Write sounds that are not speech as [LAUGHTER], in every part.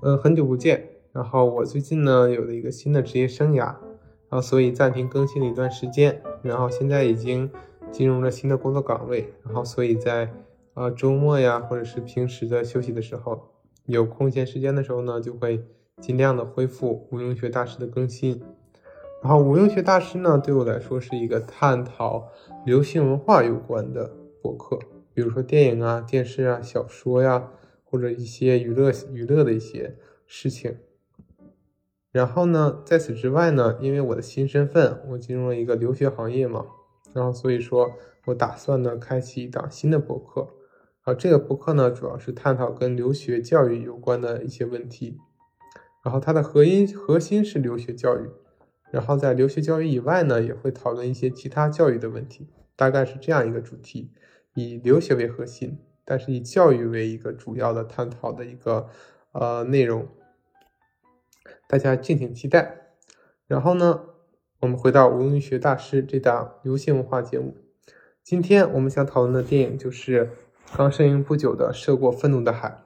呃，很久不见。然后我最近呢有了一个新的职业生涯，然后所以暂停更新了一段时间。然后现在已经进入了新的工作岗位，然后所以在呃周末呀，或者是平时的休息的时候，有空闲时间的时候呢，就会尽量的恢复无用学大师的更新。然后无用学大师呢，对我来说是一个探讨流行文化有关的博客，比如说电影啊、电视啊、小说呀。或者一些娱乐娱乐的一些事情，然后呢，在此之外呢，因为我的新身份，我进入了一个留学行业嘛，然后所以说我打算呢开启一档新的博客，啊，这个博客呢主要是探讨跟留学教育有关的一些问题，然后它的核心核心是留学教育，然后在留学教育以外呢，也会讨论一些其他教育的问题，大概是这样一个主题，以留学为核心。但是以教育为一个主要的探讨的一个呃内容，大家敬请期待。然后呢，我们回到无用学大师这档流行文化节目。今天我们想讨论的电影就是刚上映不久的《涉过愤怒的海》。《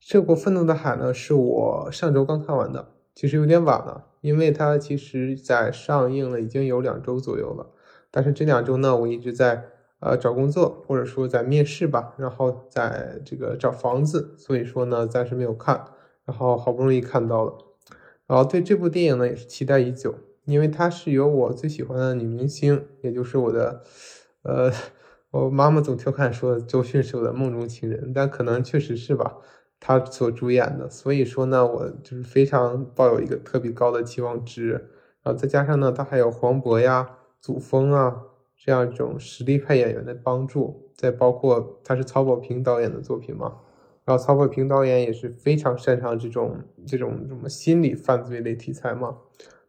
涉过愤怒的海》呢，是我上周刚看完的，其实有点晚了，因为它其实在上映了已经有两周左右了。但是这两周呢，我一直在。呃，找工作或者说在面试吧，然后在这个找房子，所以说呢暂时没有看，然后好不容易看到了，然后对这部电影呢也是期待已久，因为它是由我最喜欢的女明星，也就是我的，呃，我妈妈总调侃说周迅是我的梦中情人，但可能确实是吧，她所主演的，所以说呢我就是非常抱有一个特别高的期望值，然后再加上呢他还有黄渤呀、祖峰啊。这样一种实力派演员的帮助，再包括他是曹保平导演的作品嘛，然后曹保平导演也是非常擅长这种这种什么心理犯罪类题材嘛，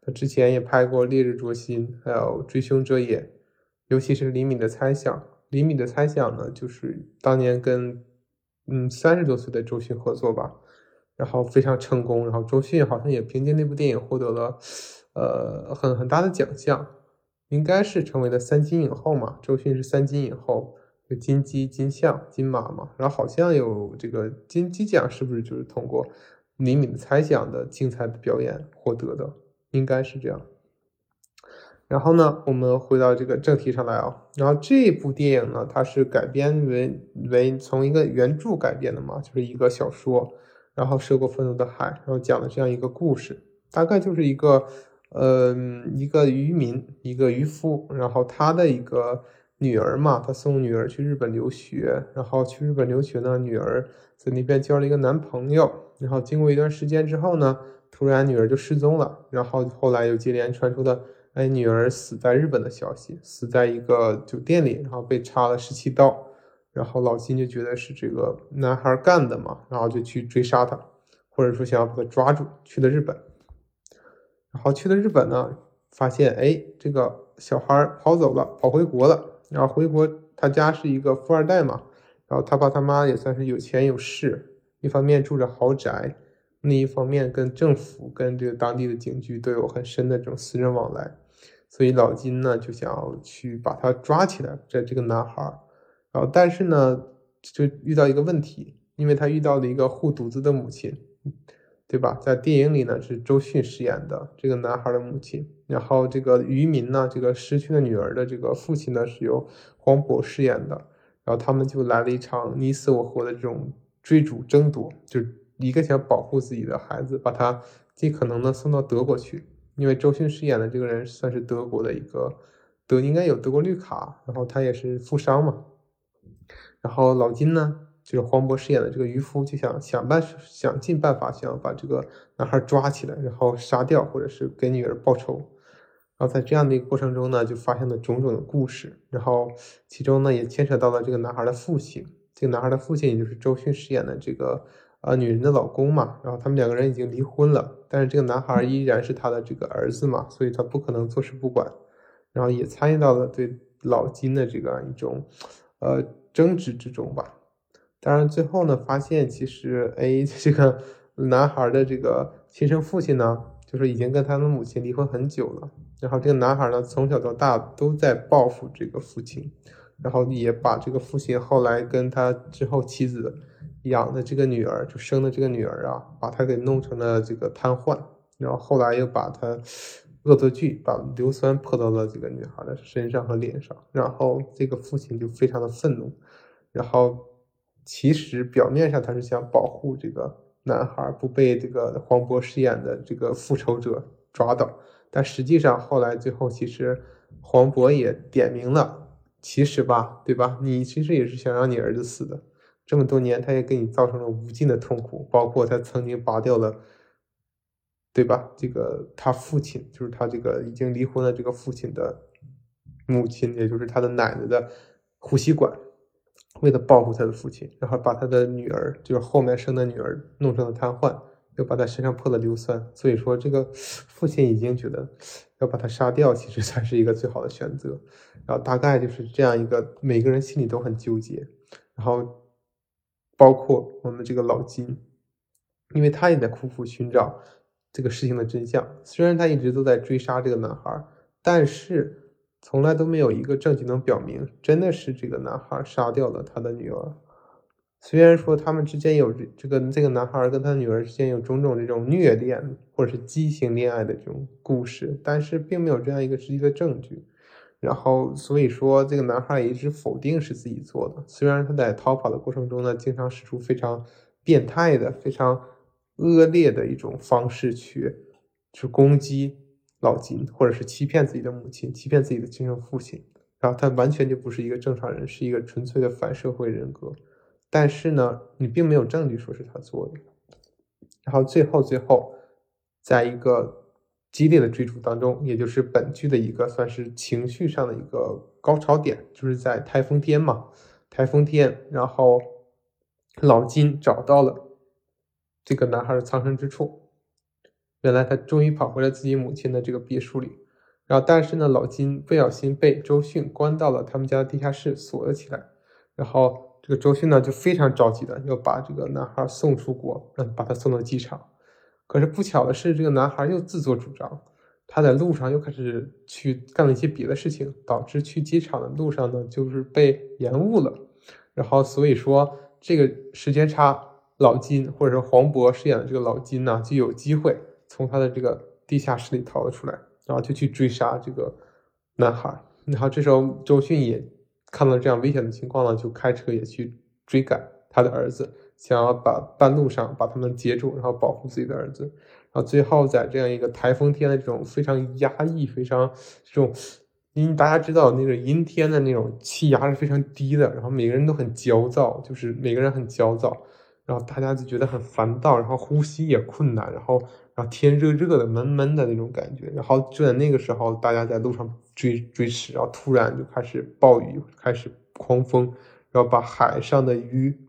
他之前也拍过《烈日灼心》，还有《追凶者也》，尤其是《李米的猜想》，《李米的猜想》呢，就是当年跟嗯三十多岁的周迅合作吧，然后非常成功，然后周迅好像也凭借那部电影获得了呃很很大的奖项。应该是成为了三金影后嘛？周迅是三金影后，有金鸡、金像、金马嘛？然后好像有这个金鸡奖，是不是就是通过李敏的猜想的精彩的表演获得的？应该是这样。然后呢，我们回到这个正题上来啊。然后这部电影呢，它是改编为为从一个原著改编的嘛，就是一个小说，然后涉过愤怒的海，然后讲的这样一个故事，大概就是一个。呃，一个渔民，一个渔夫，然后他的一个女儿嘛，他送女儿去日本留学，然后去日本留学呢，女儿在那边交了一个男朋友，然后经过一段时间之后呢，突然女儿就失踪了，然后后来又接连传出的，哎，女儿死在日本的消息，死在一个酒店里，然后被插了十七刀，然后老金就觉得是这个男孩干的嘛，然后就去追杀他，或者说想要把他抓住，去了日本。然后去了日本呢，发现哎，这个小孩跑走了，跑回国了。然后回国，他家是一个富二代嘛，然后他爸他妈也算是有钱有势，一方面住着豪宅，另一方面跟政府跟这个当地的警局都有很深的这种私人往来。所以老金呢就想要去把他抓起来，这这个男孩。然后但是呢，就遇到一个问题，因为他遇到了一个护犊子的母亲。对吧？在电影里呢，是周迅饰演的这个男孩的母亲，然后这个渔民呢，这个失去了女儿的这个父亲呢，是由黄渤饰演的，然后他们就来了一场你死我活的这种追逐争夺，就一个想保护自己的孩子，把他尽可能的送到德国去，因为周迅饰演的这个人算是德国的一个德，应该有德国绿卡，然后他也是富商嘛，然后老金呢？就是黄渤饰演的这个渔夫，就想想办想尽办法，想要把这个男孩抓起来，然后杀掉，或者是给女儿报仇。然后在这样的一个过程中呢，就发现了种种的故事。然后其中呢，也牵扯到了这个男孩的父亲。这个男孩的父亲，也就是周迅饰演的这个呃女人的老公嘛。然后他们两个人已经离婚了，但是这个男孩依然是他的这个儿子嘛，所以他不可能坐视不管。然后也参与到了对老金的这个一种呃争执之中吧。当然，最后呢，发现其实，哎，[LAUGHS] 这个男孩的这个亲生父亲呢，就是已经跟他的母亲离婚很久了。然后这个男孩呢，从小到大都在报复这个父亲，然后也把这个父亲后来跟他之后妻子养的这个女儿，就生的这个女儿啊，把她给弄成了这个瘫痪，然后后来又把他恶作剧，把硫酸泼到了这个女孩的身上和脸上，然后这个父亲就非常的愤怒，然后其实表面上他是想保护这个男孩不被这个黄渤饰演的这个复仇者抓到，但实际上后来最后其实黄渤也点名了，其实吧，对吧？你其实也是想让你儿子死的。这么多年，他也给你造成了无尽的痛苦，包括他曾经拔掉了，对吧？这个他父亲，就是他这个已经离婚的这个父亲的母亲，也就是他的奶奶的呼吸管，为了报复他的父亲，然后把他的女儿，就是后面生的女儿，弄成了瘫痪，又把他身上泼了硫酸。所以说，这个父亲已经觉得要把他杀掉，其实才是一个最好的选择。然后大概就是这样一个，每个人心里都很纠结，然后。包括我们这个老金，因为他也在苦苦寻找这个事情的真相。虽然他一直都在追杀这个男孩，但是从来都没有一个证据能表明真的是这个男孩杀掉了他的女儿。虽然说他们之间有这个这个男孩跟他女儿之间有种种这种虐恋或者是畸形恋爱的这种故事，但是并没有这样一个实际的证据。然后，所以说这个男孩也一直否定是自己做的。虽然他在逃跑的过程中呢，经常使出非常变态的、非常恶劣的一种方式去去攻击老金，或者是欺骗自己的母亲、欺骗自己的亲生父亲。然后他完全就不是一个正常人，是一个纯粹的反社会人格。但是呢，你并没有证据说是他做的。然后最后，最后，在一个。激烈的追逐当中，也就是本剧的一个算是情绪上的一个高潮点，就是在台风天嘛。台风天，然后老金找到了这个男孩的藏身之处。原来他终于跑回了自己母亲的这个别墅里。然后，但是呢，老金不小心被周迅关到了他们家的地下室，锁了起来。然后，这个周迅呢就非常着急的要把这个男孩送出国，让把他送到机场。可是不巧的是，这个男孩又自作主张，他在路上又开始去干了一些别的事情，导致去机场的路上呢，就是被延误了。然后所以说这个时间差，老金或者是黄渤饰演的这个老金呢，就有机会从他的这个地下室里逃了出来，然后就去追杀这个男孩。[LAUGHS] 然后这时候周迅也看到这样危险的情况了，就开车也去追赶他的儿子。想要把半路上把他们截住，然后保护自己的儿子，然后最后在这样一个台风天的这种非常压抑、非常这种，因为大家知道那个阴天的那种气压是非常低的，然后每个人都很焦躁，就是每个人很焦躁，然后大家就觉得很烦躁，然后呼吸也困难，然后然后天热热的、闷闷的那种感觉，然后就在那个时候，大家在路上追追驰，然后突然就开始暴雨，开始狂风，然后把海上的鱼。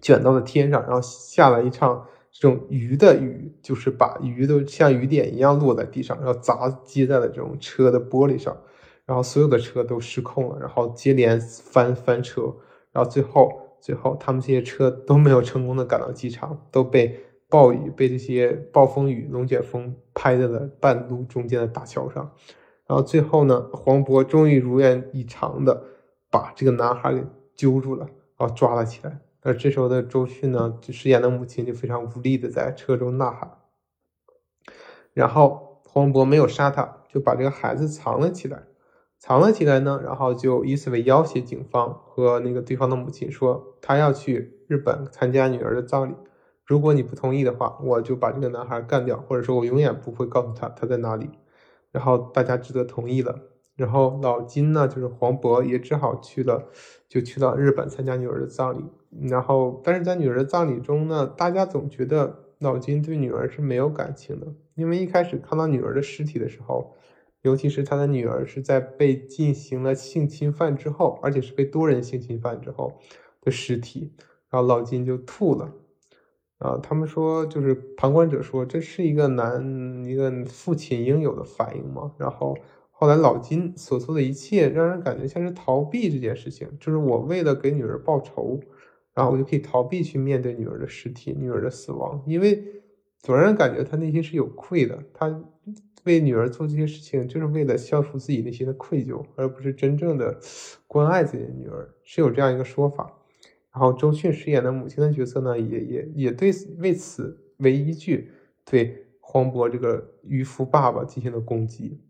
卷到了天上，然后下了一场这种鱼的雨，就是把鱼都像雨点一样落在地上，然后砸击在了这种车的玻璃上，然后所有的车都失控了，然后接连翻翻车，然后最后最后他们这些车 [LAUGHS] 都没有成功的赶到机场，都被暴雨被这些暴风雨龙卷风拍在了半路中间的大桥上，然后最后呢，黄渤终于如愿以偿的把这个男孩给揪住了，然后抓了起来。而这时候的周迅呢，就饰演的母亲就非常无力的在车中呐喊。然后黄渤没有杀他，就把这个孩子藏了起来，藏了起来呢，然后就以此为要挟警方和那个对方的母亲说，他要去日本参加女儿的葬礼，如果你不同意的话，我就把这个男孩干掉，或者说我永远不会告诉他他在哪里。然后大家只得同意了。然后老金呢，就是黄渤也只好去了，就去到日本参加女儿的葬礼。然后，但是在女儿的葬礼中呢，大家总觉得老金对女儿是没有感情的，因为一开始看到女儿的尸体的时候，尤其是他的女儿是在被进行了性侵犯之后，而且是被多人性侵犯之后的尸体，然后老金就吐了。啊，他们说就是旁观者说这是一个男一个父亲应有的反应嘛。然后后来老金所做的一切让人感觉像是逃避这件事情，就是我为了给女儿报仇。然后我就可以逃避去面对女儿的尸体、女儿的死亡，因为总让人感觉他内心是有愧的。他为女儿做这些事情，就是为了消除自己内心的愧疚，而不是真正的关爱自己的女儿，是有这样一个说法。然后周迅饰演的母亲的角色呢，也也也对为此为依据，对黄渤这个渔夫爸爸进行了攻击。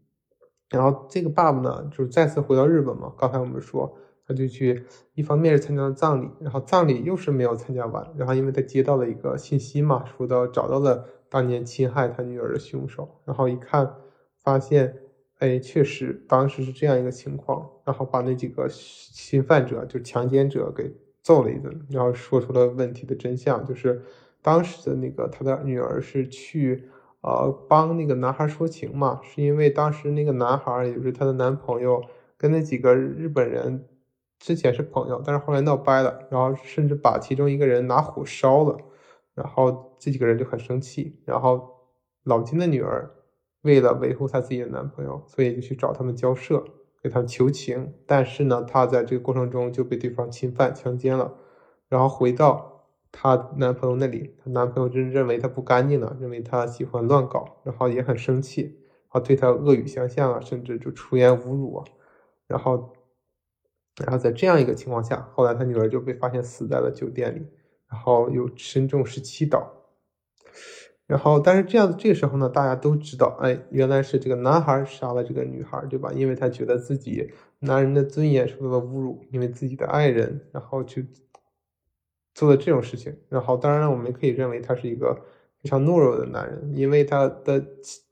然后这个爸爸呢，就是再次回到日本嘛。刚才我们说，他就去，一方面是参加了葬礼，然后葬礼又是没有参加完。然后因为他接到了一个信息嘛，说到找到了当年侵害他女儿的凶手。然后一看，发现，哎，确实当时是这样一个情况。然后把那几个侵犯者，就强奸者给揍了一顿，然后说出了问题的真相，就是当时的那个他的女儿是去。呃，帮那个男孩说情嘛，是因为当时那个男孩，也就是她的男朋友，跟那几个日本人之前是朋友，但是后来闹掰了，然后甚至把其中一个人拿火烧了，然后这几个人就很生气，然后老金的女儿为了维护她自己的男朋友，所以就去找他们交涉，给他求情，但是呢，她在这个过程中就被对方侵犯强奸了，然后回到。她男朋友那里，她男朋友就认为她不干净了，认为她喜欢乱搞，然后也很生气，然后对她恶语相向啊，甚至就出言侮辱啊，然后，然后在这样一个情况下，后来她女儿就被发现死在了酒店里，然后又身中十七刀，然后但是这样这个时候呢，大家都知道，哎，原来是这个男孩杀了这个女孩，对吧？因为他觉得自己男人的尊严受到了侮辱，因为自己的爱人，然后去。做了这种事情，然后当然我们可以认为他是一个非常懦弱的男人，因为他的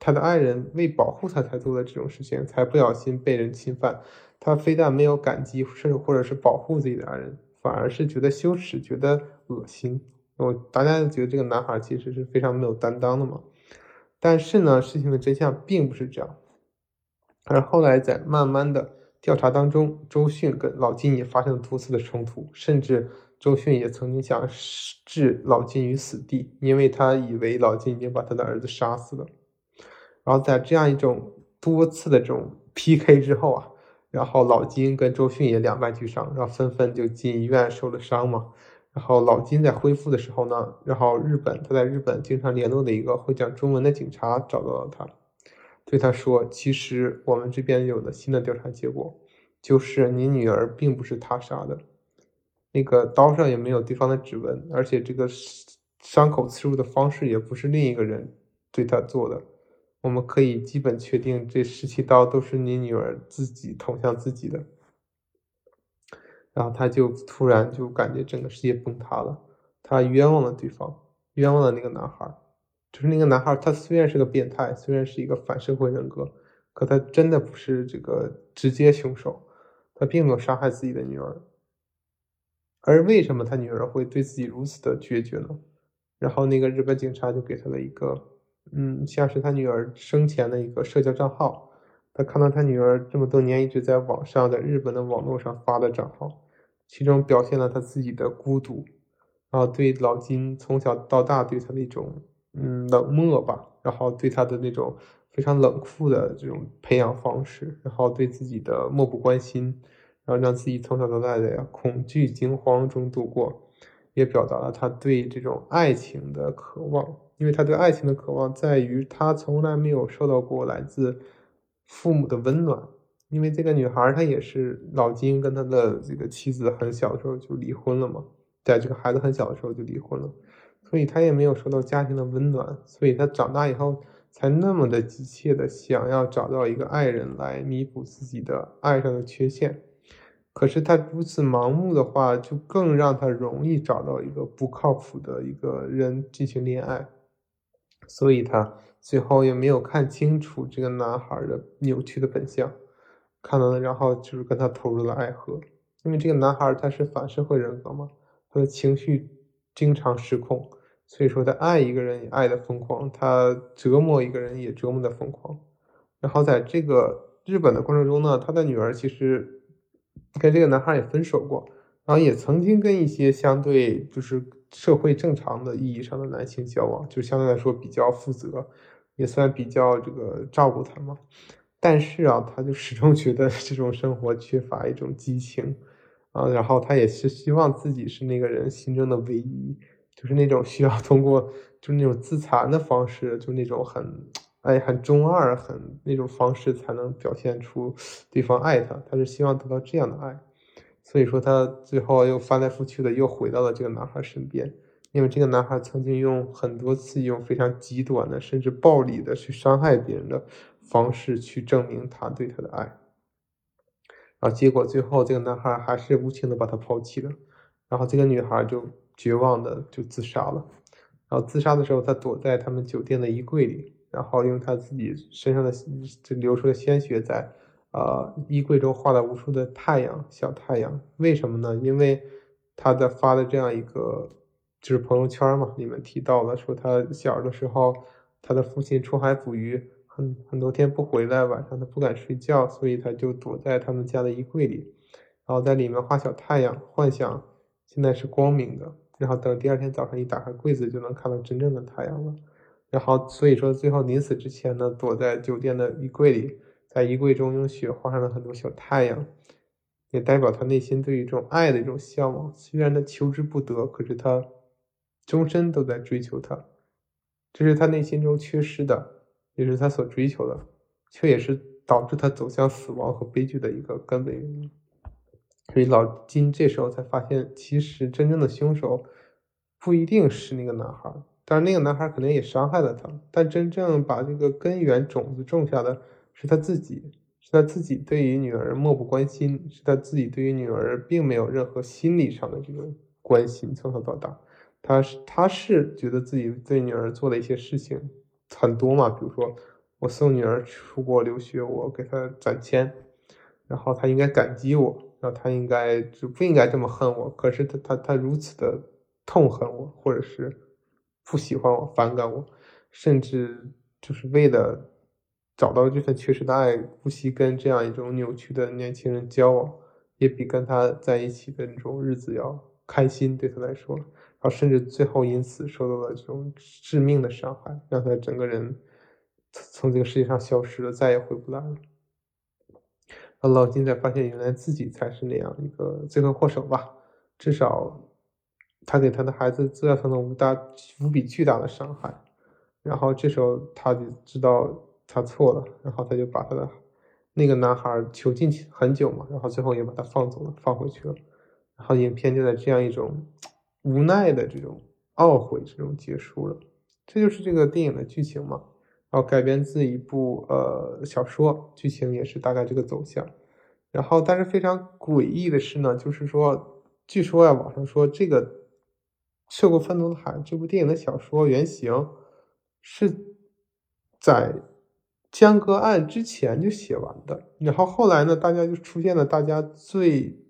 他的爱人为保护他才做的这种事情，才不小心被人侵犯。他非但没有感激，甚至或者是保护自己的爱人，反而是觉得羞耻，觉得恶心。我大家觉得这个男孩其实是非常没有担当的嘛。但是呢，事情的真相并不是这样。而后来在慢慢的调查当中，周迅跟老金也发生了多次的冲突，甚至。周迅也曾经想置老金于死地，因为他以为老金已经把他的儿子杀死了。然后在这样一种多次的这种 PK 之后啊，然后老金跟周迅也两败俱伤，然后纷纷就进医院受了伤嘛。然后老金在恢复的时候呢，然后日本他在日本经常联络的一个会讲中文的警察找到了他，对他说：“其实我们这边有了新的调查结果，就是你女儿并不是他杀的。”那个刀上也没有对方的指纹，而且这个伤口刺入的方式也不是另一个人对他做的。我们可以基本确定，这十七刀都是你女儿自己捅向自己的。然后他就突然就感觉整个世界崩塌了，他冤枉了对方，冤枉了那个男孩。就是那个男孩，他虽然是个变态，虽然是一个反社会人格，可他真的不是这个直接凶手，他并没有杀害自己的女儿。而为什么他女儿会对自己如此的决绝呢？然后那个日本警察就给他了一个，嗯，像是他女儿生前的一个社交账号。他看到他女儿这么多年一直在网上，在日本的网络上发的账号，其中表现了他自己的孤独，然后对老金从小到大对他的一种，嗯，冷漠吧，然后对他的那种非常冷酷的这种培养方式，然后对自己的漠不关心。然后让自己从小到大的恐惧惊慌中度过，也表达了他对这种爱情的渴望。因为他对爱情的渴望在于他从来没有受到过来自父母的温暖。因为这个女孩她也是老金跟他的这个妻子很小的时候就离婚了嘛，在这个孩子很小的时候就离婚了，所以他也没有受到家庭的温暖，所以他长大以后才那么的急切的想要找到一个爱人来弥补自己的爱上的缺陷。可是他如此盲目的话，就更让他容易找到一个不靠谱的一个人进行恋爱，所以他最后也没有看清楚这个男孩的扭曲的本相，看到了，然后就是跟他投入了爱河。因为这个男孩他是反社会人格嘛，他的情绪经常失控，所以说他爱一个人也爱的疯狂，他折磨一个人也折磨的疯狂。然后在这个日本的过程中呢，他的女儿其实。跟这个男孩也分手过，然后也曾经跟一些相对就是社会正常的意义上的男性交往，就相对来说比较负责，也算比较这个照顾他嘛。但是啊，他就始终觉得这种生活缺乏一种激情啊，然后他也是希望自己是那个人心中的唯一，就是那种需要通过就是那种自残的方式，就那种很。哎，很中二，很那种方式才能表现出对方爱他。他是希望得到这样的爱，所以说他最后又翻来覆去的又回到了这个男孩身边，因为这个男孩曾经用很多次用非常极端的甚至暴力的去伤害别人的方式去证明他对他的爱，然后结果最后这个男孩还是无情的把他抛弃了，然后这个女孩就绝望的就自杀了，然后自杀的时候他躲在他们酒店的衣柜里，然后用他自己身上的这流出的鲜血在。呃，衣柜中画了无数的太阳，小太阳，为什么呢？因为他的发的这样一个就是朋友圈嘛，里面提到了说他小的时候，他的父亲出海捕鱼，很很多天不回来，晚上他不敢睡觉，所以他就躲在他们家的衣柜里，然后在里面画小太阳，幻想现在是光明的，然后等第二天早上一打开柜子就能看到真正的太阳了，然后所以说最后临死之前呢，躲在酒店的衣柜里。在衣柜中用雪画上了很多小太阳，也代表他内心对于这种爱的一种向往。虽然他求之不得，可是他终身都在追求它。这是他内心中缺失的，也是他所追求的，却也是导致他走向死亡和悲剧的一个根本原因。所以老金这时候才发现，其实真正的凶手不一定是那个男孩，但是那个男孩可能也伤害了他，但真正把这个根源种子种下的。是他自己，是他自己对于女儿漠不关心，是他自己对于女儿并没有任何心理上的这种关心，从小到大，他是他是觉得自己对女儿做了一些事情很多嘛，比如说我送女儿出国留学，我给她攒钱，然后她应该感激我，然后她应该就不应该这么恨我，可是她她她如此的痛恨我，或者是不喜欢我，反感我，甚至就是为了。找到这份缺失的爱，不惜跟这样一种扭曲的年轻人交往，也比跟他在一起的那种日子要开心。对他来说，然后甚至最后因此受到了这种致命的伤害，让他整个人从这个世界上消失了，再也回不来了。老金才发现，原来自己才是那样一个罪魁祸首吧？至少他给他的孩子造成了无大无比巨大的伤害。然后这时候他就知道。他错了，然后他就把他的那个男孩囚禁很久嘛，然后最后也把他放走了，放回去了。然后影片就在这样一种无奈的这种懊悔这种结束了。这就是这个电影的剧情嘛。然后改编自一部呃小说，剧情也是大概这个走向。然后但是非常诡异的是呢，就是说，据说啊，网上说这个《涉过愤怒的海》这部电影的小说原型是在。江歌案之前就写完的，然后后来呢，大家就出现了大家最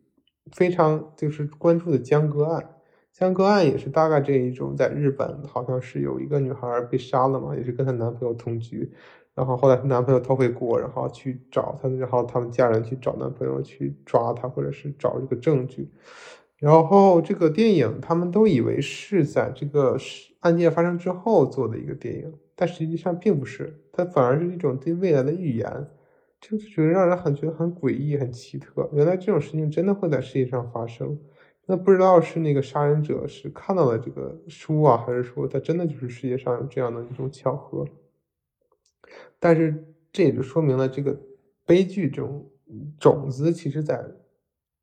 非常就是关注的江歌案。江歌案也是大概这一种，在日本好像是有一个女孩被杀了嘛，也是跟她男朋友同居，然后后来她男朋友逃回国，然后去找她，然后他们家人去找男朋友去抓她，或者是找这个证据。然后这个电影他们都以为是在这个案件发生之后做的一个电影。但实际上并不是，它反而是一种对未来的预言，就是觉得让人很觉得很诡异、很奇特。原来这种事情真的会在世界上发生，那不知道是那个杀人者是看到了这个书啊，还是说他真的就是世界上有这样的一种巧合？但是这也就说明了这个悲剧这种种子，其实在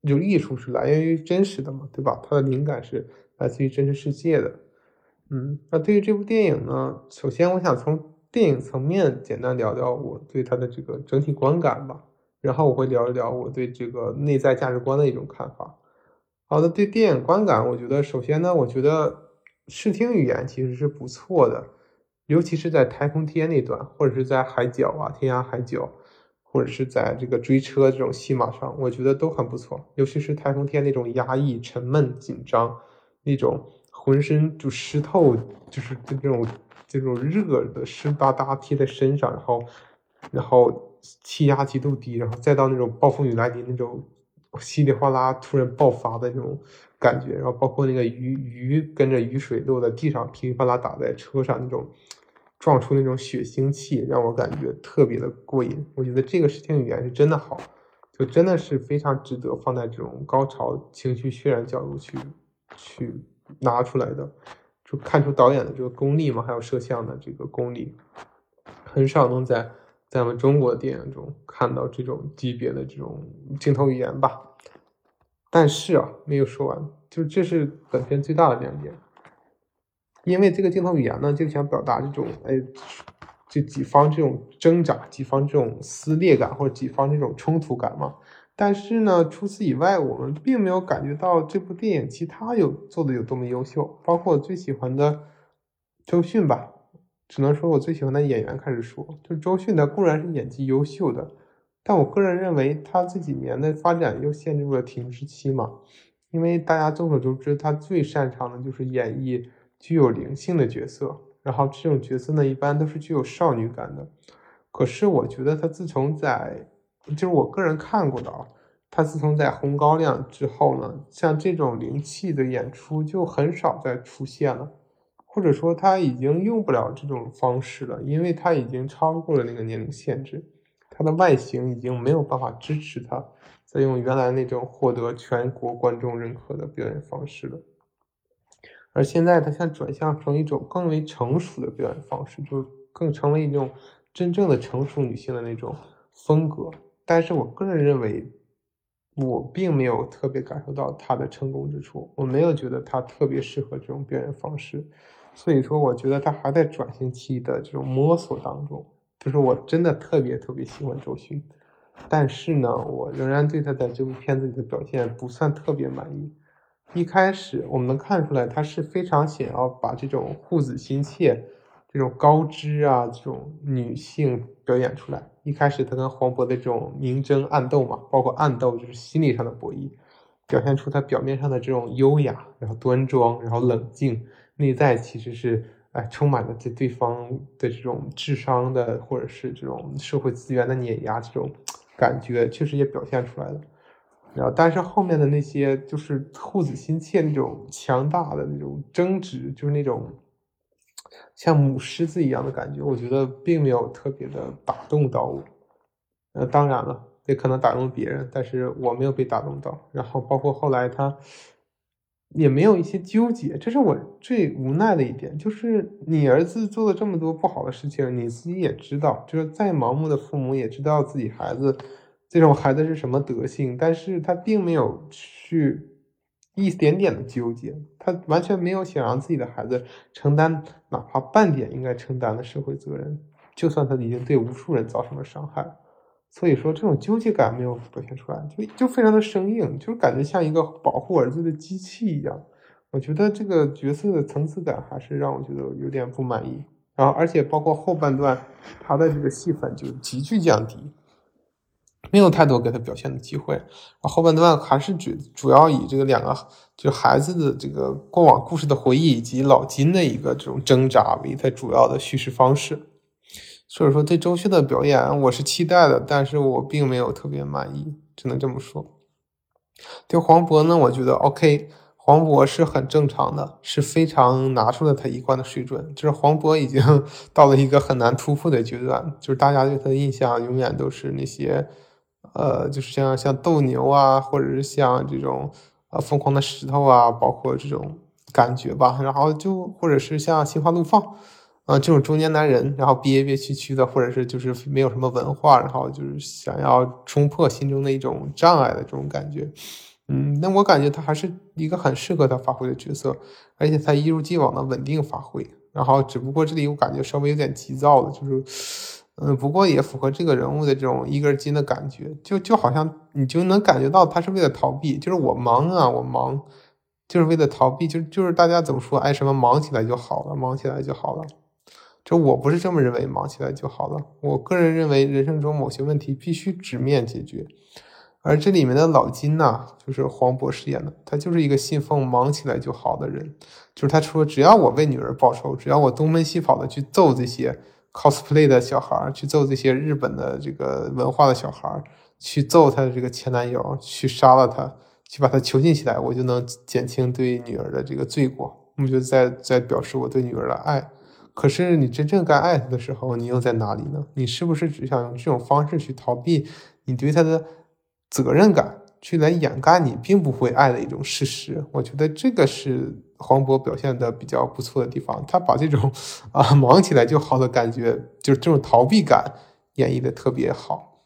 就艺术是来源于真实的嘛，对吧？它的灵感是来自于真实世界的。嗯，那对于这部电影呢，首先我想从电影层面简单聊聊我对它的这个整体观感吧，然后我会聊一聊我对这个内在价值观的一种看法。好的，对电影观感，我觉得首先呢，我觉得视听语言其实是不错的，尤其是在台风天那段，或者是在海角啊，天涯海角，或者是在这个追车这种戏码上，我觉得都很不错，尤其是台风天那种压抑、沉闷、紧张那种。浑身就湿透，就是这种这种热的湿哒哒贴在身上，然后然后气压极度低，然后再到那种暴风雨来临那种稀里哗啦突然爆发的那种感觉，然后包括那个雨雨跟着雨水落在地上噼里啪啦打在车上那种撞出那种血腥气，让我感觉特别的过瘾。我觉得这个视听语言是真的好，就真的是非常值得放在这种高潮情绪渲染角度去去。拿出来的，就看出导演的这个功力嘛，还有摄像的这个功力，很少能在在我们中国电影中看到这种级别的这种镜头语言吧。但是啊，没有说完，就这是本片最大的亮点，因为这个镜头语言呢，就想表达这种，哎，就几方这种挣扎，几方这种撕裂感，或者几方这种冲突感嘛。但是呢，除此以外，我们并没有感觉到这部电影其他有做的有多么优秀。包括我最喜欢的周迅吧，只能说我最喜欢的演员开始说，就周迅，呢固然是演技优秀的，但我个人认为他这几年的发展又陷入了停滞期嘛。因为大家众所周知，他最擅长的就是演绎具有灵性的角色，然后这种角色呢，一般都是具有少女感的。可是我觉得他自从在就是我个人看过的啊，他自从在《红高粱》之后呢，像这种灵气的演出就很少再出现了，或者说他已经用不了这种方式了，因为他已经超过了那个年龄限制，他的外形已经没有办法支持他再用原来那种获得全国观众认可的表演方式了。而现在他想转向成一种更为成熟的表演方式，就更成为一种真正的成熟女性的那种风格。但是我个人认为，我并没有特别感受到他的成功之处，我没有觉得他特别适合这种表演方式，所以说我觉得他还在转型期的这种摸索当中。就是我真的特别特别喜欢周迅，但是呢，我仍然对他在这部片子里的表现不算特别满意。一开始我们能看出来，他是非常想要把这种护子心切、这种高知啊、这种女性表演出来。一开始他跟黄渤的这种明争暗斗嘛，包括暗斗就是心理上的博弈，表现出他表面上的这种优雅，然后端庄，然后冷静，内在其实是哎充满了对对方的这种智商的或者是这种社会资源的碾压，这种感觉确实也表现出来了。然后但是后面的那些就是护子心切那种强大的那种争执，就是那种。像母狮子一样的感觉，我觉得并没有特别的打动到我。呃，当然了，也可能打动别人，但是我没有被打动到。然后包括后来他也没有一些纠结，这是我最无奈的一点。就是你儿子做了这么多不好的事情，你自己也知道，就是再盲目的父母也知道自己孩子这种孩子是什么德性，但是他并没有去。一点点的纠结，他完全没有想让自己的孩子承担哪怕半点应该承担的社会责任，就算他已经对无数人造成了伤害，所以说这种纠结感没有表现出来，就就非常的生硬，就是感觉像一个保护儿子的机器一样。我觉得这个角色的层次感还是让我觉得有点不满意。然后，而且包括后半段他的这个戏份就急剧降低。没有太多给他表现的机会，后半段还是主主要以这个两个就孩子的这个过往故事的回忆以及老金的一个这种挣扎为他主要的叙事方式。所以说对周迅的表演我是期待的，但是我并没有特别满意，只能这么说。对黄渤呢，我觉得 OK，黄渤是很正常的，是非常拿出了他一贯的水准。就是黄渤已经 [LAUGHS] 到了一个很难突破的阶段，就是大家对他的印象永远都是那些。呃，就是像像斗牛啊，或者是像这种呃疯狂的石头啊，包括这种感觉吧。然后就或者是像心花怒放啊这种中年男人，然后憋憋屈屈的，或者是就是没有什么文化，然后就是想要冲破心中的一种障碍的这种感觉。嗯，那我感觉他还是一个很适合他发挥的角色，而且他一如既往的稳定发挥。然后只不过这里我感觉稍微有点急躁了，就是。嗯，不过也符合这个人物的这种一根筋的感觉，就就好像你就能感觉到他是为了逃避，就是我忙啊，我忙，就是为了逃避，就就是大家怎么说，哎，什么忙起来就好了，忙起来就好了，就我不是这么认为，忙起来就好了。我个人认为，人生中某些问题必须直面解决，而这里面的老金呐，就是黄渤饰演的，他就是一个信奉忙起来就好的人，就是他说，只要我为女儿报仇，只要我东奔西跑的去揍这些。cosplay 的小孩去揍这些日本的这个文化的小孩去揍他的这个前男友，去杀了他，去把他囚禁起来，我就能减轻对女儿的这个罪过。我就在在表示我对女儿的爱。可是你真正该爱他的时候，你又在哪里呢？你是不是只想用这种方式去逃避你对他的责任感？去来掩盖你并不会爱的一种事实，我觉得这个是黄渤表现的比较不错的地方。他把这种 [LAUGHS] 啊忙起来就好的感觉，就是这种逃避感演绎的特别好。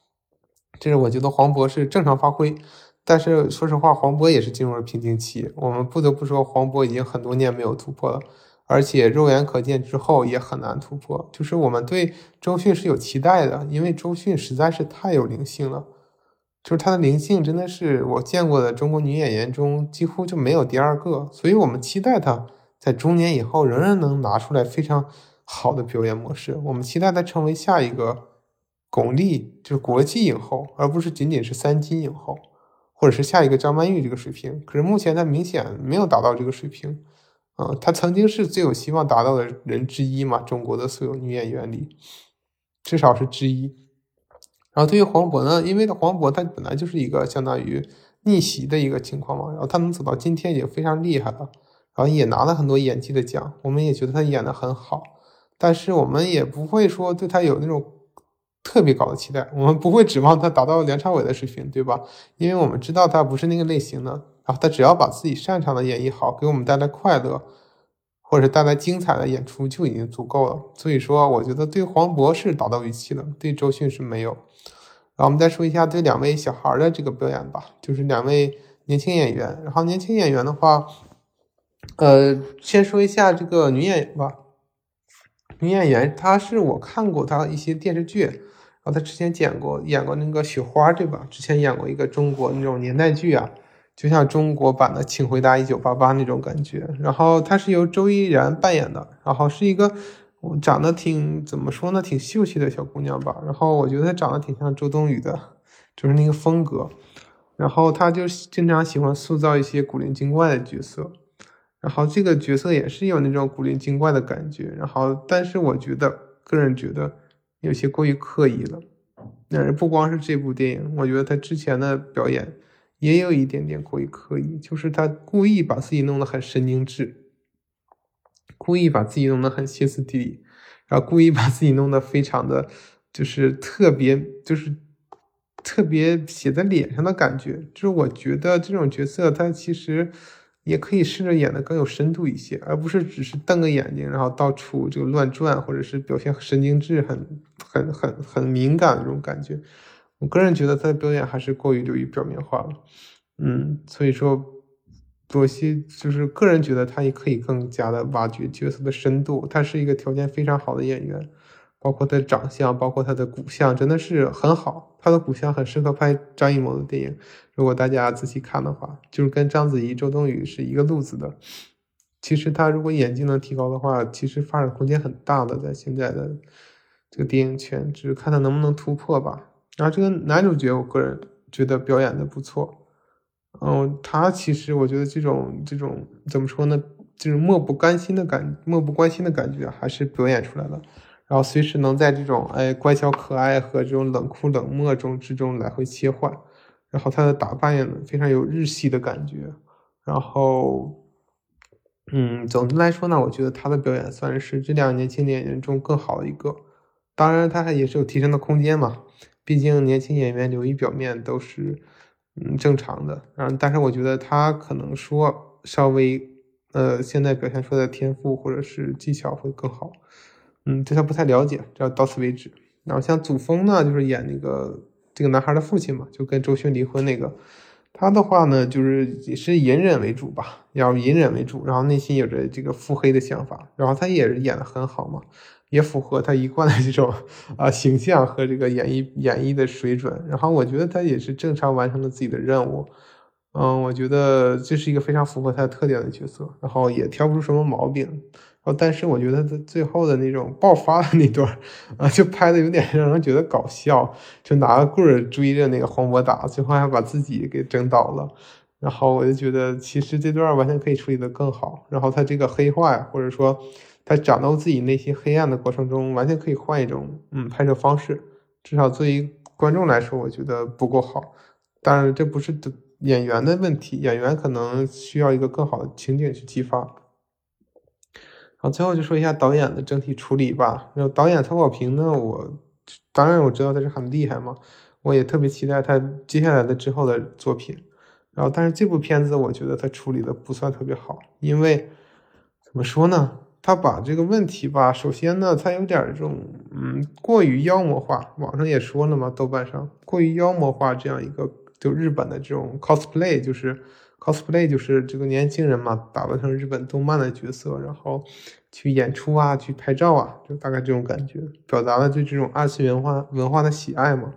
这是我觉得黄渤是正常发挥，但是说实话，黄渤也是进入了瓶颈期。我们不得不说，黄渤已经很多年没有突破了，而且肉眼可见之后也很难突破。就是我们对周迅是有期待的，因为周迅实在是太有灵性了，就是她的灵性真的是我见过的中国女演员中几乎就没有第二个。所以我们期待她在中年以后仍然能拿出来非常好的表演模式。我们期待她成为下一个巩俐，就是国际影后，而不是仅仅是三金影后。或者是下一个张曼玉这个水平，可是目前她明显没有达到这个水平，啊，她曾经是最有希望达到的人之一嘛，中国的所有女演员里，至少是之一。然后对于黄渤呢，因为黄渤他本来就是一个相当于逆袭的一个情况嘛，然后他能走到今天已经非常厉害了，然后也拿了很多演技的奖，我们也觉得他演的很好，但是我们也不会说对他有那种。特别高的期待，我们不会指望他达到梁朝伟的水平，对吧？因为我们知道他不是那个类型的。啊他只要把自己擅长的演绎好，给我们带来快乐，或者是带来精彩的演出就已经足够了。所以说，我觉得对黄渤是达到预期的，对周迅是没有。然后我们再说一下对两位小孩的这个表演吧，就是两位年轻演员。然后年轻演员的话，呃，先说一下这个女演员吧。女演员她是我看过她一些电视剧。然后他之前演过演过那个雪花，对吧？之前演过一个中国那种年代剧啊，就像中国版的《请回答一九八八》那种感觉。然后她是由周依然扮演的，然后是一个长得挺怎么说呢，挺秀气的小姑娘吧。然后我觉得她长得挺像周冬雨的，[LAUGHS] 就是那个风格。然后她就经常喜欢塑造一些古灵精怪的角色，然后这个角色也是有那种古灵精怪的感觉。然后，但是我觉得，个人觉得。有些过于刻意了，但是不光是这部电影，我觉得他之前的表演也有一点点过于刻意，就是他故意把自己弄得很神经质，故意把自己弄得很歇斯底里，然后故意把自己弄得非常的，就是特别，就是特别写在脸上的感觉。就是我觉得这种角色他其实。也可以试着演的更有深度一些，而不是只是瞪个眼睛，然后到处就乱转，或者是表现神经质、很、很、很、很敏感的这种感觉。我个人觉得他的表演还是过于流于表面化了，嗯，所以说，多西就是个人觉得他也可以更加的挖掘角色的深度。他是一个条件非常好的演员。包括他的长相，包括他的骨相，真的是很好。他的骨相很适合拍张艺谋的电影。如果大家仔细看的话，就是跟章子怡、周冬雨是一个路子的。其实他如果演技能提高的话，其实发展空间很大的，在现在的这个电影圈，只是看他能不能突破吧。然后这个男主角，我个人觉得表演的不错。嗯，他其实我觉得这种这种怎么说呢？这种漠不甘心的感，漠不关心的感觉，还是表演出来了。然后随时能在这种哎乖巧可爱和这种冷酷冷漠中之中来回切换，然后他的打扮也非常有日系的感觉，然后，嗯，总的来说呢，我觉得他的表演算是这两年轻演员中更好的一个，当然他还也是有提升的空间嘛，毕竟年轻演员流于表面都是嗯正常的，嗯，但是我觉得他可能说稍微呃现在表现出来的天赋或者是技巧会更好。嗯，对他不太了解，要到此为止。然后像祖峰呢，就是演那个这个男孩的父亲嘛，就跟周迅离婚那个。他的话呢，就是也是隐忍为主吧，要隐忍为主，然后内心有着这个腹黑的想法。然后他也是演的很好嘛，也符合他一贯的这种啊形象和这个演绎演绎的水准。然后我觉得他也是正常完成了自己的任务。嗯，我觉得这是一个非常符合他的特点的角色，然后也挑不出什么毛病。然后但是我觉得他最后的那种爆发的那段啊，就拍的有点让人觉得搞笑，就拿个棍儿追着那个黄渤打，最后还把自己给整倒了。然后我就觉得，其实这段完全可以处理的更好。然后他这个黑化呀，或者说他讲到自己内心黑暗的过程中，完全可以换一种嗯拍摄方式。至少作为观众来说，我觉得不够好。当然，这不是演员的问题，演员可能需要一个更好的情景去激发。好，最后就说一下导演的整体处理吧。然后导演曹保平呢，我当然我知道他是很厉害嘛，我也特别期待他接下来的之后的作品。然后，但是这部片子我觉得他处理的不算特别好，因为怎么说呢？他把这个问题吧，首先呢，他有点这种嗯过于妖魔化，网上也说了嘛，豆瓣上过于妖魔化这样一个就日本的这种 cosplay，就是 cosplay 就是这个年轻人嘛，打扮成日本动漫的角色，然后去演出啊，去拍照啊，就大概这种感觉，表达了对这种二次元文化文化的喜爱嘛。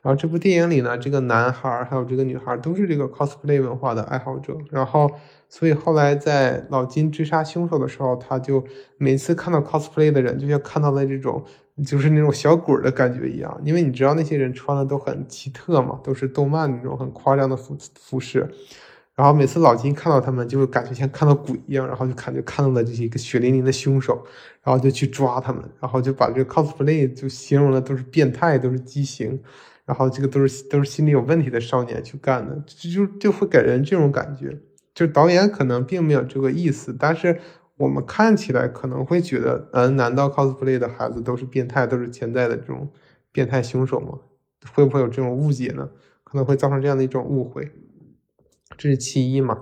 然后这部电影里呢，这个男孩还有这个女孩都是这个 cosplay 文化的爱好者。然后，所以后来在老金追杀凶手的时候，他就每次看到 cosplay 的人，就像看到了这种就是那种小鬼的感觉一样。因为你知道那些人穿的都很奇特嘛，都是动漫那种很夸张的服服饰。然后每次老金看到他们，就会感觉像看到鬼一样，然后就感觉看到了这些一个血淋淋的凶手，然后就去抓他们，然后就把这个 cosplay 就形容的都是变态，都是畸形。然后这个都是都是心理有问题的少年去干的，就就就会给人这种感觉。就导演可能并没有这个意思，但是我们看起来可能会觉得，嗯，难道 cosplay 的孩子都是变态，都是潜在的这种变态凶手吗？会不会有这种误解呢？可能会造成这样的一种误会，这是其一嘛。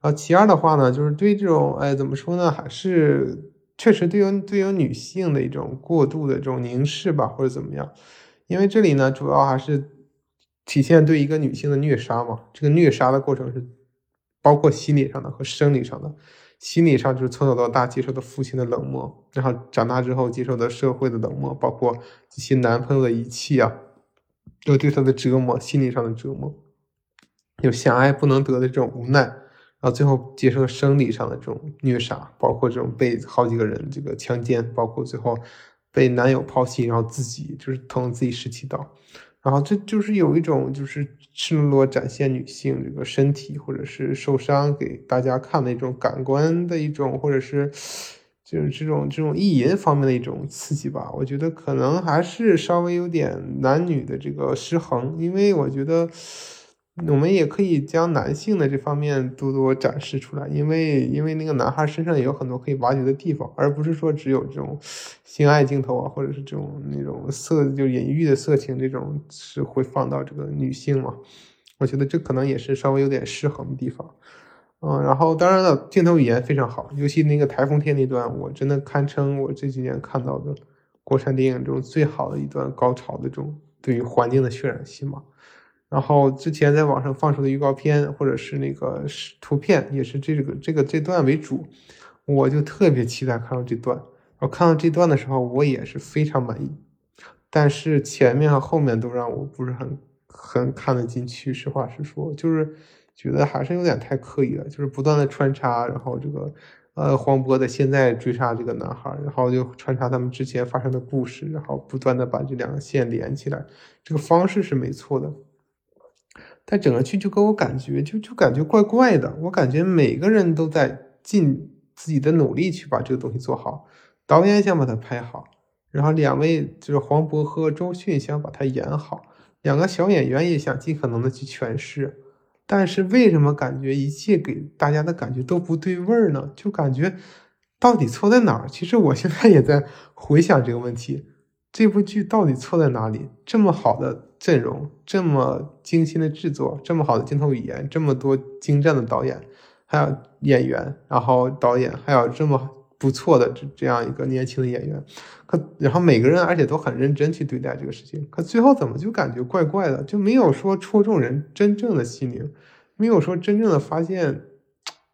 然后其二的话呢，就是对这种，哎，怎么说呢？还是确实对于对于女性的一种过度的这种凝视吧，或者怎么样。因为这里呢，主要还是体现对一个女性的虐杀嘛。这个虐杀的过程是包括心理上的和生理上的。心理上就是从小到大接受的父亲的冷漠，然后长大之后接受的社会的冷漠，包括这些男朋友的遗弃啊，有对她的折磨，心理上的折磨，有想爱不能得的这种无奈，然后最后接受生理上的这种虐杀，包括这种被好几个人这个强奸，包括最后。被男友抛弃，然后自己就是捅自己十七刀，然后这就是有一种就是赤裸裸展现女性这个身体或者是受伤给大家看的一种感官的一种，或者是就是这种这种意淫方面的一种刺激吧。我觉得可能还是稍微有点男女的这个失衡，因为我觉得。我们也可以将男性的这方面多多展示出来，因为因为那个男孩身上也有很多可以挖掘的地方，而不是说只有这种性爱镜头啊，或者是这种那种色就隐喻的色情这种是会放到这个女性嘛？我觉得这可能也是稍微有点失衡的地方。嗯，然后当然了，镜头语言非常好，尤其那个台风天那段，我真的堪称我这几年看到的国产电影中最好的一段高潮的这种对于环境的渲染戏嘛。然后之前在网上放出的预告片或者是那个图片，也是这个这个这段为主，我就特别期待看到这段。我看到这段的时候，我也是非常满意。但是前面和后面都让我不是很很看得进去。实话实说，就是觉得还是有点太刻意了，就是不断的穿插，然后这个呃黄渤的现在追杀这个男孩，然后就穿插他们之前发生的故事，然后不断的把这两个线连起来，这个方式是没错的。但整个剧就给我感觉，就就感觉怪怪的。我感觉每个人都在尽自己的努力去把这个东西做好，导演想把它拍好，然后两位就是黄渤和周迅想把它演好，两个小演员也想尽可能的去诠释。但是为什么感觉一切给大家的感觉都不对味儿呢？就感觉到底错在哪儿？其实我现在也在回想这个问题。这部剧到底错在哪里？这么好的阵容，这么精心的制作，这么好的镜头语言，这么多精湛的导演，还有演员，然后导演还有这么不错的这这样一个年轻的演员，可然后每个人而且都很认真去对待这个事情，可最后怎么就感觉怪怪的？就没有说戳中人真正的心灵，没有说真正的发现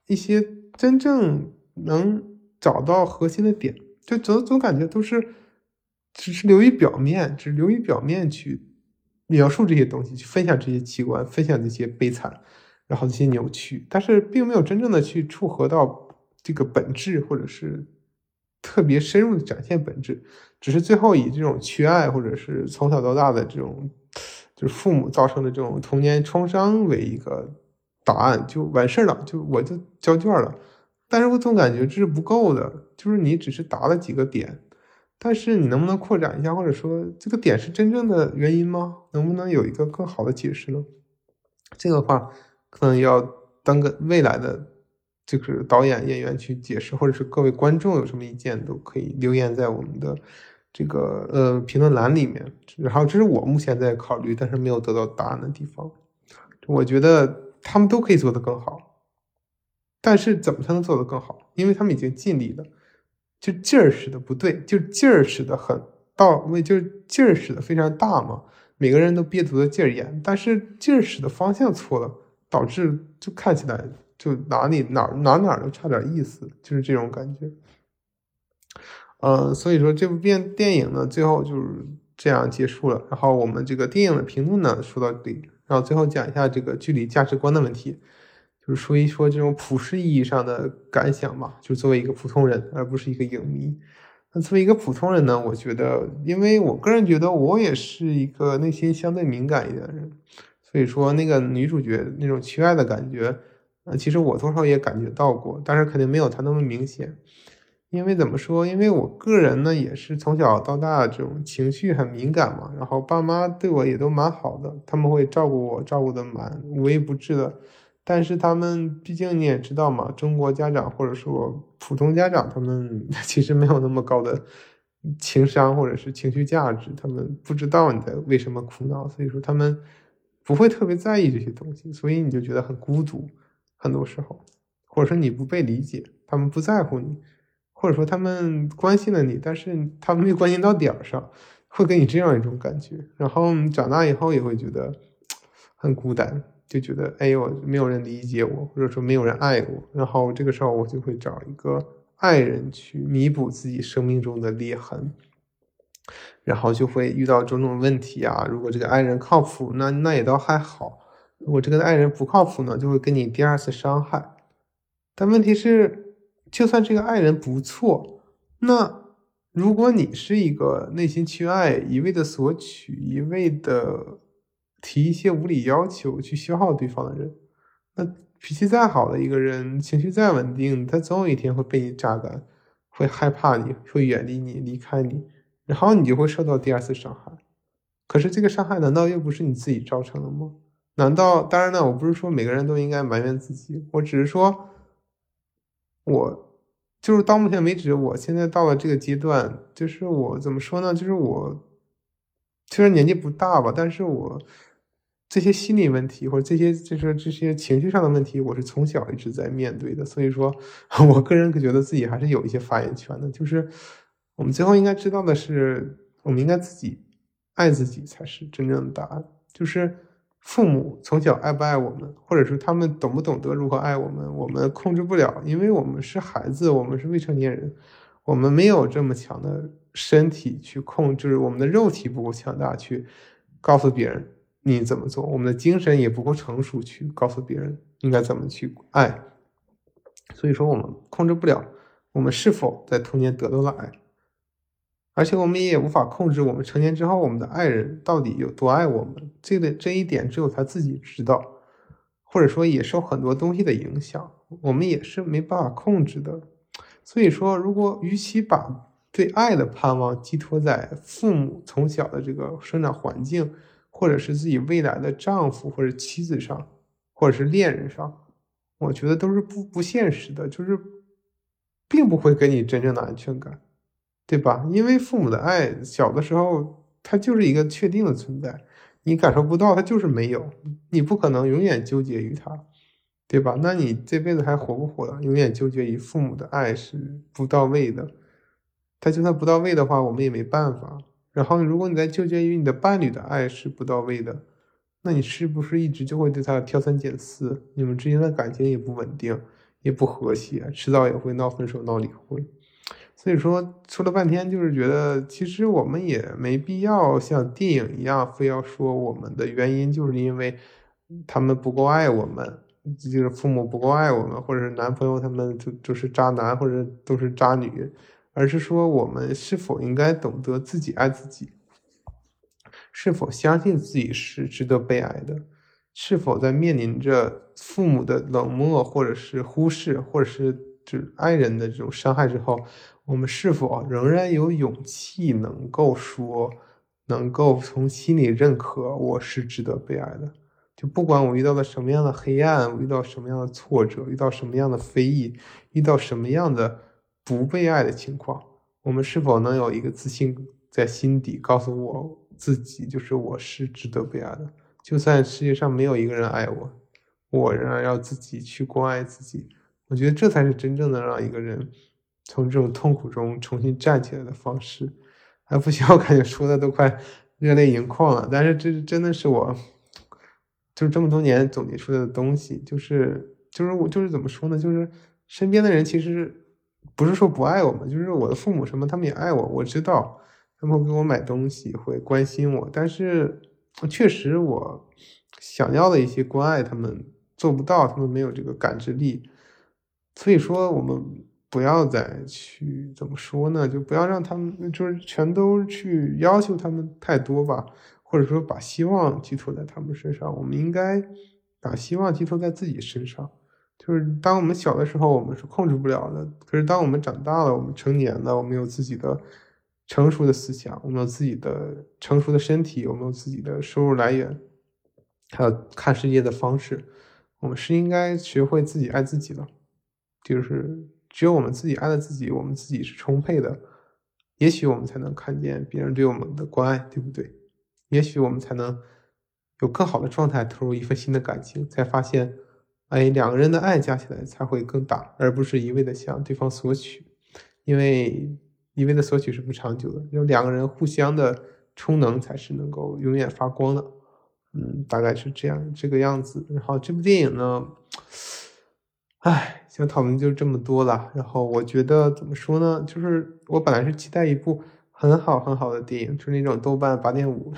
一些真正能找到核心的点，就总总感觉都是。只是流于表面，只流于表面去描述这些东西，去分享这些器官，分享这些悲惨，然后这些扭曲，但是并没有真正的去触合到这个本质，或者是特别深入的展现本质，只是最后以这种缺爱，或者是从小到大的这种就是父母造成的这种童年创伤为一个答案就完事儿了，就我就交卷了。但是我总感觉这是不够的，就是你只是答了几个点。但是你能不能扩展一下，或者说这个点是真正的原因吗？能不能有一个更好的解释呢？这个话可能要当个未来的就是导演演员去解释，或者是各位观众有什么意见都可以留言在我们的这个呃评论栏里面。然后这是我目前在考虑，但是没有得到答案的地方。我觉得他们都可以做得更好，但是怎么才能做得更好？因为他们已经尽力了。就劲儿使的不对，就劲儿使的很到位，就劲儿使的非常大嘛。每个人都憋足了劲儿演，但是劲儿使的方向错了，导致就看起来就哪里哪哪哪都差点意思，就是这种感觉。嗯，所以说这部电电影呢，最后就是这样结束了。然后我们这个电影的评论呢，说到这里，然后最后讲一下这个距离价值观的问题，就说一说这种普世意义上的感想吧。就作为一个普通人，而不是一个影迷。那作为一个普通人呢，我觉得，因为我个人觉得我也是一个内心相对敏感一点的人，所以说那个女主角那种缺爱的感觉，呃，其实我多少也感觉到过，但是肯定没有她那么明显。因为怎么说？因为我个人呢，也是从小到大这种情绪很敏感嘛，然后爸妈对我也都蛮好的，他们会照顾我，照顾的蛮无微不至的。但是他们毕竟你也知道嘛，中国家长或者说普通家长，他们 [LAUGHS] 其实没有那么高的情商或者是情绪价值，他们不知道你在为什么苦恼，所以说他们不会特别在意这些东西，所以你就觉得很孤独，很多时候，或者说你不被理解，他们不在乎你。或者说他们关心了你，但是他们没关心到点儿上，会给你这样一种感觉。然后你长大以后也会觉得很孤单，就觉得哎呦没有人理解我，或者说没有人爱我。然后这个时候我就会找一个爱人去弥补自己生命中的裂痕，然后就会遇到种种问题啊。如果这个爱人靠谱，那那也倒还好；如果这个爱人不靠谱呢，就会给你第二次伤害。但问题是。就算这个爱人不错，那如果你是一个内心缺爱、一味的索取、一味的提一些无理要求去消耗对方的人，那脾气再好的一个人，情绪再稳定，他总有一天会被你榨干，会害怕你，会远离你，离开你，然后你就会受到第二次伤害。可是这个伤害难道又不是你自己造成的吗？难道当然呢？我不是说每个人都应该埋怨自己，我只是说。我就是到目前为止，我现在到了这个阶段，就是我怎么说呢？就是我虽然年纪不大吧，但是我这些心理问题或者这些就是这些情绪上的问题，我是从小一直在面对的。所以说，[LAUGHS] 我个人觉得自己还是有一些发言权的。就是我们最后应该知道的是，我们应该自己爱自己才是真正的答案。就是。父母从小爱不爱我们，或者是他们懂不懂得如何爱我们，我们控制不了，因为我们是孩子，我们是未成年人，我们没有这么强的身体去控制，我们的肉体不够强大去告诉别人你怎么做，我们的精神也不够成熟去告诉别人应该怎么去爱，所以说我们控制不了我们是否在童年得到了爱。而且我们也无法控制我们成年之后，我们的爱人到底有多爱我们。这个这一点只有他自己知道，或者说也受很多东西的影响，我们也是没办法控制的。所以说，如果与其把对爱的盼望寄托在父母从小的这个生长环境，或者是自己未来的丈夫或者妻子上，或者是恋人上，我觉得都是不不现实的，就是并不会给你真正的安全感。对吧？因为父母的爱，小的时候它就是一个确定的存在，你感受不到，它就是没有，你不可能永远纠结于它，对吧？那你这辈子还活不活了？永远纠结于父母的爱是不到位的，他就算不到位的话，我们也没办法。然后，如果你在纠结于你的伴侣的爱是不到位的，那你是不是一直就会对他挑三拣四？你们之间的感情也不稳定，也不和谐，迟早也会闹分手、闹离婚。所以说，说了半天，就是觉得其实我们也没必要像电影一样，非要说我们的原因就是因为他们不够爱我们，就是父母不够爱我们，或者是男朋友他们就就是渣男或者都是渣女，而是说我们是否应该懂得自己爱自己，是否相信自己是值得被爱的，是否在面临着父母的冷漠或者是忽视，或者是就爱人的这种伤害之后。我们是否仍然有勇气能够说，能够从心里认可我是值得被爱的？就不管我遇到了什么样的黑暗，我遇到什么样的挫折，遇到什么样的非议，遇到什么样的不被爱的情况，我们是否能有一个自信在心底，告诉我自己，就是我是值得被爱的？就算世界上没有一个人爱我，我仍然要自己去关爱自己。我觉得这才是真正的让一个人。从这种痛苦中重新站起来的方式，还不行，[LAUGHS] 我感觉说的都快热泪盈眶了。但是这真的是我，就是这么多年总结出来的东西，就是就是我就是怎么说呢？就是身边的人其实不是说不爱我们，就是我的父母什么，他们也爱我，我知道他们会给我买东西，会关心我，但是确实我想要的一些关爱，他们做不到，他们没有这个感知力，所以说我们。不要再去怎么说呢？就不要让他们就是全都去要求他们太多吧，或者说把希望寄托在他们身上。我们应该把希望寄托在自己身上。就是当我们小的时候，我们是控制不了的。可是当我们长大了，我们成年了，我们有自己的成熟的思想，我们有自己的成熟的身体，我们有自己的收入来源，还有看世界的方式。我们是应该学会自己爱自己的，就是。只有我们自己爱了自己，我们自己是充沛的，也许我们才能看见别人对我们的关爱，对不对？也许我们才能有更好的状态投入一份新的感情，才发现，哎，两个人的爱加起来才会更大，而不是一味的向对方索取，因为一味的索取是不长久的，有两个人互相的充能才是能够永远发光的。嗯，大概是这样这个样子。然后这部电影呢？唉，想讨论就这么多了。然后我觉得怎么说呢？就是我本来是期待一部很好很好的电影，就是那种豆瓣八点五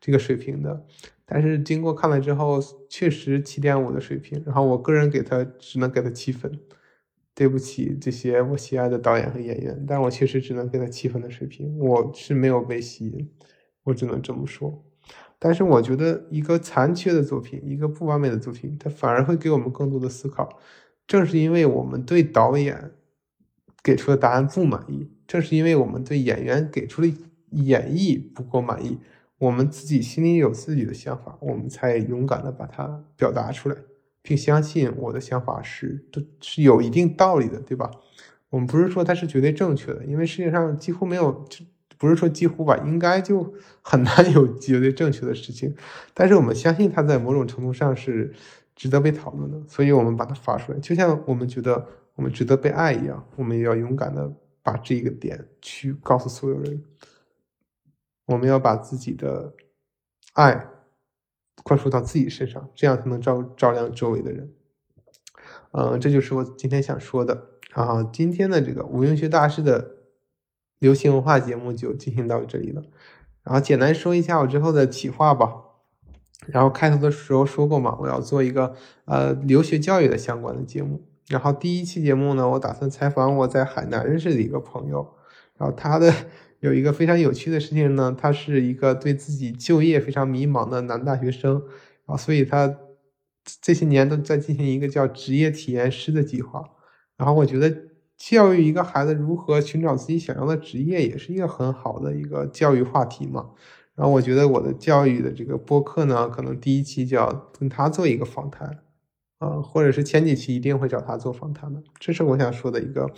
这个水平的。但是经过看了之后，确实七点五的水平。然后我个人给他只能给他七分。对不起这些我喜爱的导演和演员，但我确实只能给他七分的水平。我是没有被吸引，我只能这么说。但是我觉得一个残缺的作品，一个不完美的作品，它反而会给我们更多的思考。正是因为我们对导演给出的答案不满意，正是因为我们对演员给出的演绎不够满意，我们自己心里有自己的想法，我们才勇敢的把它表达出来，并相信我的想法是都是有一定道理的，对吧？我们不是说它是绝对正确的，因为世界上几乎没有，不是说几乎吧，应该就很难有绝对正确的事情，但是我们相信它在某种程度上是。值得被讨论的，所以我们把它发出来，就像我们觉得我们值得被爱一样，我们也要勇敢的把这个点去告诉所有人。我们要把自己的爱灌输到自己身上，这样才能照照亮周围的人。嗯，这就是我今天想说的。好，今天的这个无用学大师的流行文化节目就进行到这里了。然后简单说一下我之后的企划吧。然后开头的时候说过嘛，我要做一个呃留学教育的相关的节目。然后第一期节目呢，我打算采访我在海南认识的一个朋友。然后他的有一个非常有趣的事情呢，他是一个对自己就业非常迷茫的男大学生。啊所以他这些年都在进行一个叫职业体验师的计划。然后我觉得教育一个孩子如何寻找自己想要的职业，也是一个很好的一个教育话题嘛。然后我觉得我的教育的这个播客呢，可能第一期就要跟他做一个访谈，啊，或者是前几期一定会找他做访谈的，这是我想说的一个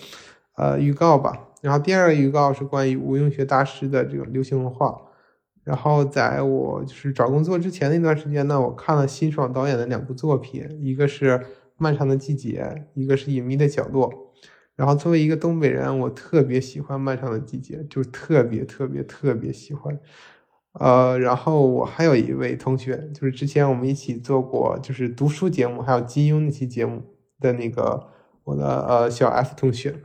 呃预告吧。然后第二个预告是关于无用学大师的这种流行文化。然后在我就是找工作之前那段时间呢，我看了辛爽导演的两部作品，一个是《漫长的季节》，一个是《隐秘的角落》。然后作为一个东北人，我特别喜欢《漫长的季节》，就是特别特别特别喜欢。呃，然后我还有一位同学，就是之前我们一起做过就是读书节目，还有金庸那期节目的那个我的呃小 F 同学，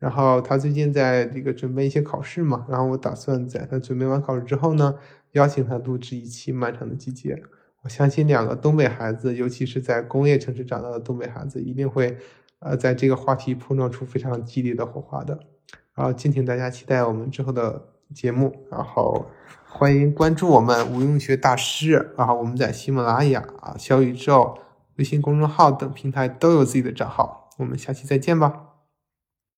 然后他最近在这个准备一些考试嘛，然后我打算在他准备完考试之后呢，邀请他录制一期《漫长的季节》。我相信两个东北孩子，尤其是在工业城市长大的东北孩子，一定会呃在这个话题碰撞出非常激烈的火花的。然后敬请大家期待我们之后的节目，然后。欢迎关注我们无用学大师，然后我们在喜马拉雅、小宇宙、微信公众号等平台都有自己的账号。我们下期再见吧。